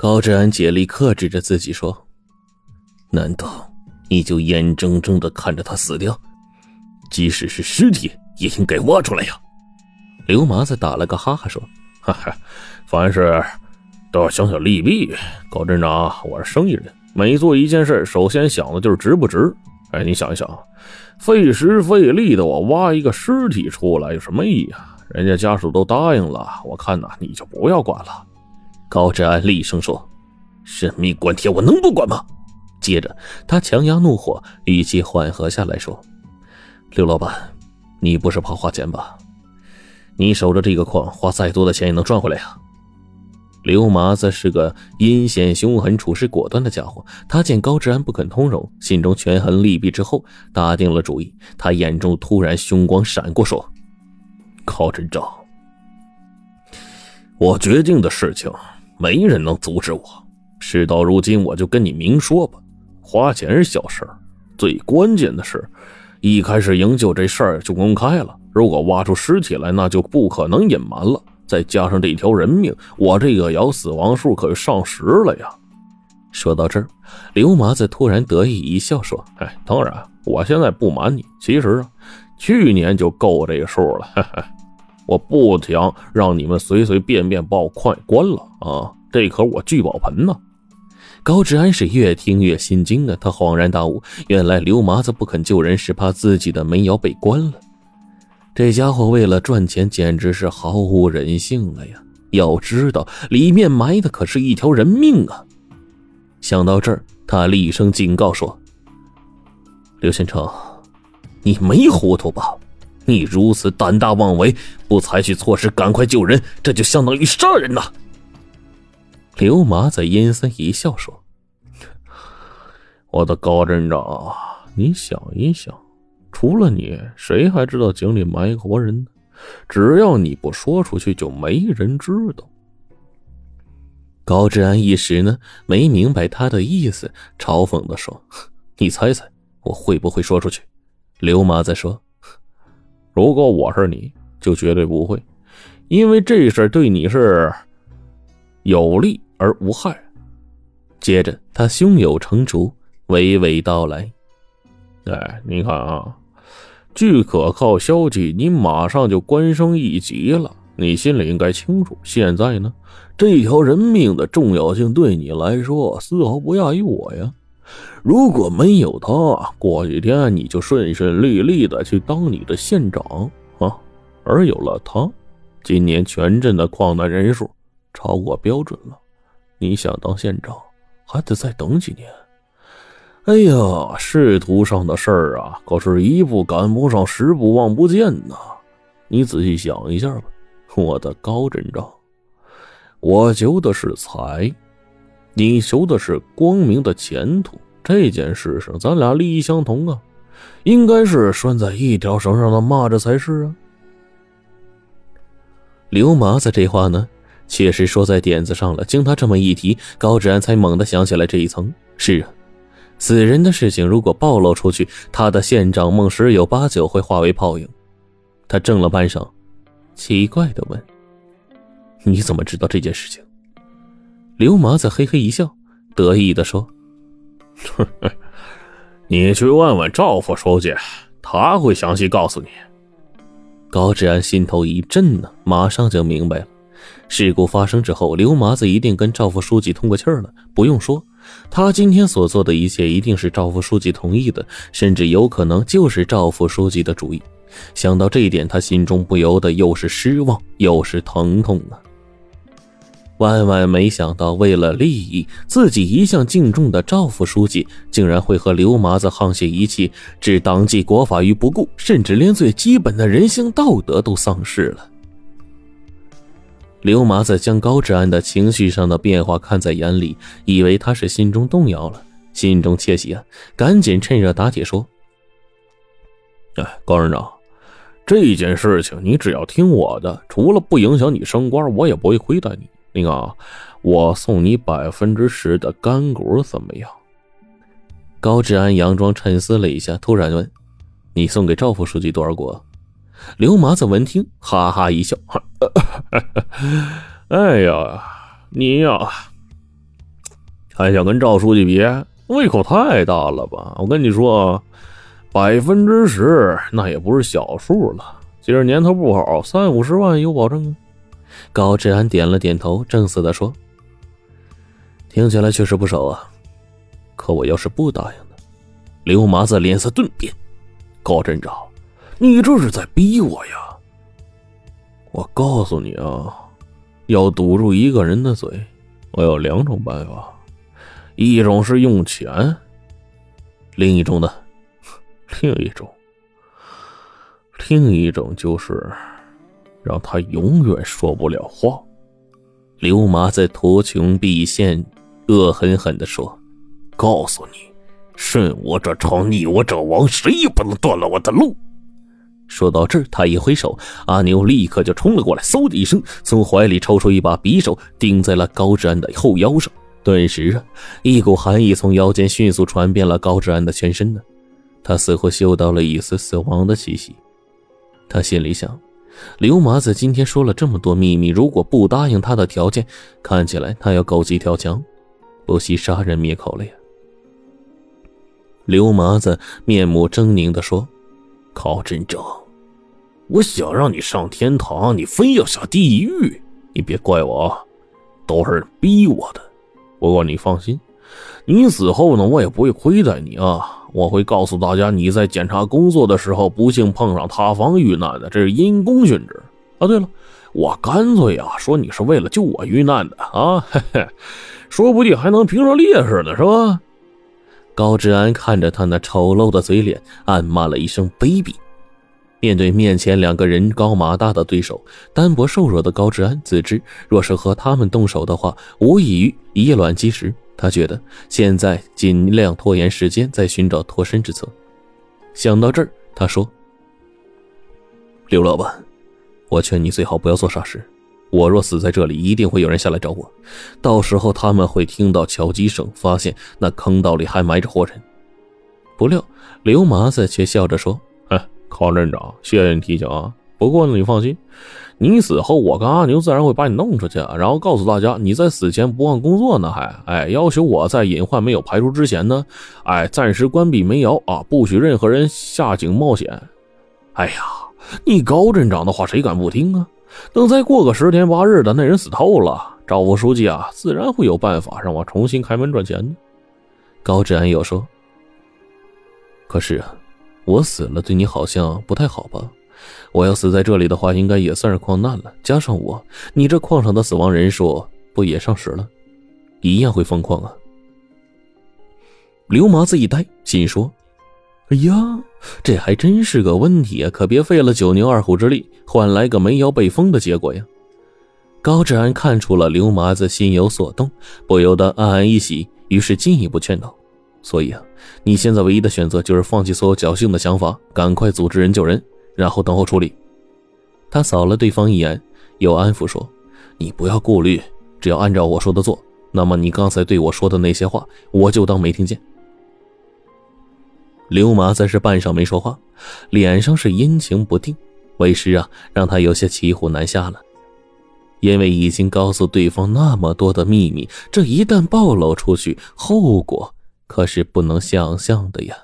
高志安竭力克制着自己说：“难道你就眼睁睁的看着他死掉？即使是尸体，也应该挖出来呀！”刘麻子打了个哈哈说：“哈哈，凡事都要想想利弊。高镇长，我是生意人，每做一件事，首先想的就是值不值。哎，你想一想，费时费力的我挖一个尸体出来，有什么意义啊？人家家属都答应了，我看呐，你就不要管了。”高志安厉声说：“人命关天，我能不管吗？”接着，他强压怒火，语气缓和下来说：“刘老板，你不是怕花钱吧？”你守着这个矿，花再多的钱也能赚回来呀。刘麻子是个阴险凶狠、处事果断的家伙。他见高志安不肯通融，心中权衡利弊之后，打定了主意。他眼中突然凶光闪过，说：“高镇长，我决定的事情，没人能阻止我。事到如今，我就跟你明说吧。花钱是小事儿最关键的是，一开始营救这事儿就公开了。”如果挖出尸体来，那就不可能隐瞒了。再加上这条人命，我这个咬死亡数可就上十了呀！说到这儿，刘麻子突然得意一笑，说：“哎，当然，我现在不瞒你，其实啊，去年就够这个数了。哈哈我不想让你们随随便便把我快关了啊！这可我聚宝盆呢。”高志安是越听越心惊啊！他恍然大悟，原来刘麻子不肯救人，是怕自己的煤窑被关了。这家伙为了赚钱，简直是毫无人性了呀！要知道，里面埋的可是一条人命啊！想到这儿，他厉声警告说：“刘先成，你没糊涂吧？你如此胆大妄为，不采取措施赶快救人，这就相当于杀人呐！”刘麻子阴森一笑说：“我的高镇长，你想一想。”除了你，谁还知道井里埋活人呢？只要你不说出去，就没人知道。高志安一时呢没明白他的意思，嘲讽的说：“你猜猜我会不会说出去？”刘麻子说：“如果我是你，就绝对不会，因为这事对你是有利而无害。”接着他胸有成竹，娓娓道来：“哎，你看啊。”据可靠消息，你马上就官升一级了。你心里应该清楚。现在呢，这条人命的重要性对你来说丝毫不亚于我呀。如果没有他，过几天你就顺顺利利的去当你的县长啊。而有了他，今年全镇的矿难人数超过标准了。你想当县长，还得再等几年。哎呀，仕途上的事儿啊，可是一步赶不上，十步望不见呐！你仔细想一下吧，我的高镇长，我求的是财，你求的是光明的前途。这件事上，咱俩利益相同啊，应该是拴在一条绳上的蚂蚱才是啊。刘麻子这话呢，确实说在点子上了。经他这么一提，高志安才猛地想起来这一层。是啊。死人的事情如果暴露出去，他的县长梦十有八九会化为泡影。他怔了半晌，奇怪的问：“你怎么知道这件事情？”刘麻子嘿嘿一笑，得意的说：“你去问问赵副书记，他会详细告诉你。”高志安心头一震呢，马上就明白了。事故发生之后，刘麻子一定跟赵副书记通过气儿了。不用说。他今天所做的一切，一定是赵副书记同意的，甚至有可能就是赵副书记的主意。想到这一点，他心中不由得又是失望又是疼痛啊！万万没想到，为了利益，自己一向敬重的赵副书记，竟然会和刘麻子沆瀣一气，置党纪国法于不顾，甚至连最基本的人性道德都丧失了。刘麻子将高志安的情绪上的变化看在眼里，以为他是心中动摇了，心中窃喜啊，赶紧趁热打铁说：“哎，高院长，这件事情你只要听我的，除了不影响你升官，我也不会亏待你。那个，我送你百分之十的干股，怎么样？”高志安佯装沉思了一下，突然问：“你送给赵副书记多少股？”刘麻子闻听，哈哈一笑：“哎呀，你呀，还想跟赵书记比？胃口太大了吧！我跟你说，百分之十那也不是小数了。今儿年头不好，三五十万有保证啊。高志安点了点头，正色的说：“听起来确实不少啊。可我要是不答应呢？”刘麻子脸色顿变：“高镇长，你这是在逼我呀！我告诉你啊，要堵住一个人的嘴，我有两种办法。”一种是用钱，另一种呢？另一种，另一种就是让他永远说不了话。刘麻子图穷匕现，恶狠狠的说：“告诉你，顺我者昌，逆我者亡，谁也不能断了我的路。”说到这儿，他一挥手，阿牛立刻就冲了过来，嗖的一声，从怀里抽出一把匕首，钉在了高志安的后腰上。顿时啊，一股寒意从腰间迅速传遍了高志安的全身呢。他似乎嗅到了一丝死亡的气息。他心里想：刘麻子今天说了这么多秘密，如果不答应他的条件，看起来他要狗急跳墙，不惜杀人灭口了呀。刘麻子面目狰狞地说：“高镇长，我想让你上天堂，你非要下地狱，你别怪我，都是逼我的。”不过你放心，你死后呢，我也不会亏待你啊！我会告诉大家，你在检查工作的时候不幸碰上塌房遇难的，这是因公殉职啊！对了，我干脆啊说你是为了救我遇难的啊，嘿嘿，说不定还能评上烈士呢，是吧？高志安看着他那丑陋的嘴脸，暗骂了一声卑鄙。面对面前两个人高马大的对手，单薄瘦弱的高志安自知，若是和他们动手的话，无异于以卵击石。他觉得现在尽量拖延时间，再寻找脱身之策。想到这儿，他说：“刘老板，我劝你最好不要做傻事。我若死在这里，一定会有人下来找我，到时候他们会听到敲击声，发现那坑道里还埋着活人。”不料刘麻子却笑着说。哎康镇长，谢谢你提醒啊。不过呢，你放心，你死后，我跟阿牛自然会把你弄出去，然后告诉大家你在死前不忘工作呢，还哎要求我在隐患没有排除之前呢，哎暂时关闭煤窑啊，不许任何人下井冒险。哎呀，你高镇长的话谁敢不听啊？等再过个十天八日的，那人死透了，赵副书记啊，自然会有办法让我重新开门赚钱的。高志安又说：“可是啊。”我死了，对你好像不太好吧？我要死在这里的话，应该也算是矿难了。加上我，你这矿上的死亡人数不也上十了？一样会封矿啊！刘麻子一呆，心说：“哎呀，这还真是个问题啊！可别费了九牛二虎之力，换来个煤窑被封的结果呀！”高志安看出了刘麻子心有所动，不由得暗暗一喜，于是进一步劝道。所以啊，你现在唯一的选择就是放弃所有侥幸的想法，赶快组织人救人，然后等候处理。他扫了对方一眼，又安抚说：“你不要顾虑，只要按照我说的做，那么你刚才对我说的那些话，我就当没听见。”刘麻子是半晌没说话，脸上是阴晴不定，为师啊，让他有些骑虎难下了，因为已经告诉对方那么多的秘密，这一旦暴露出去，后果……可是不能想象的呀。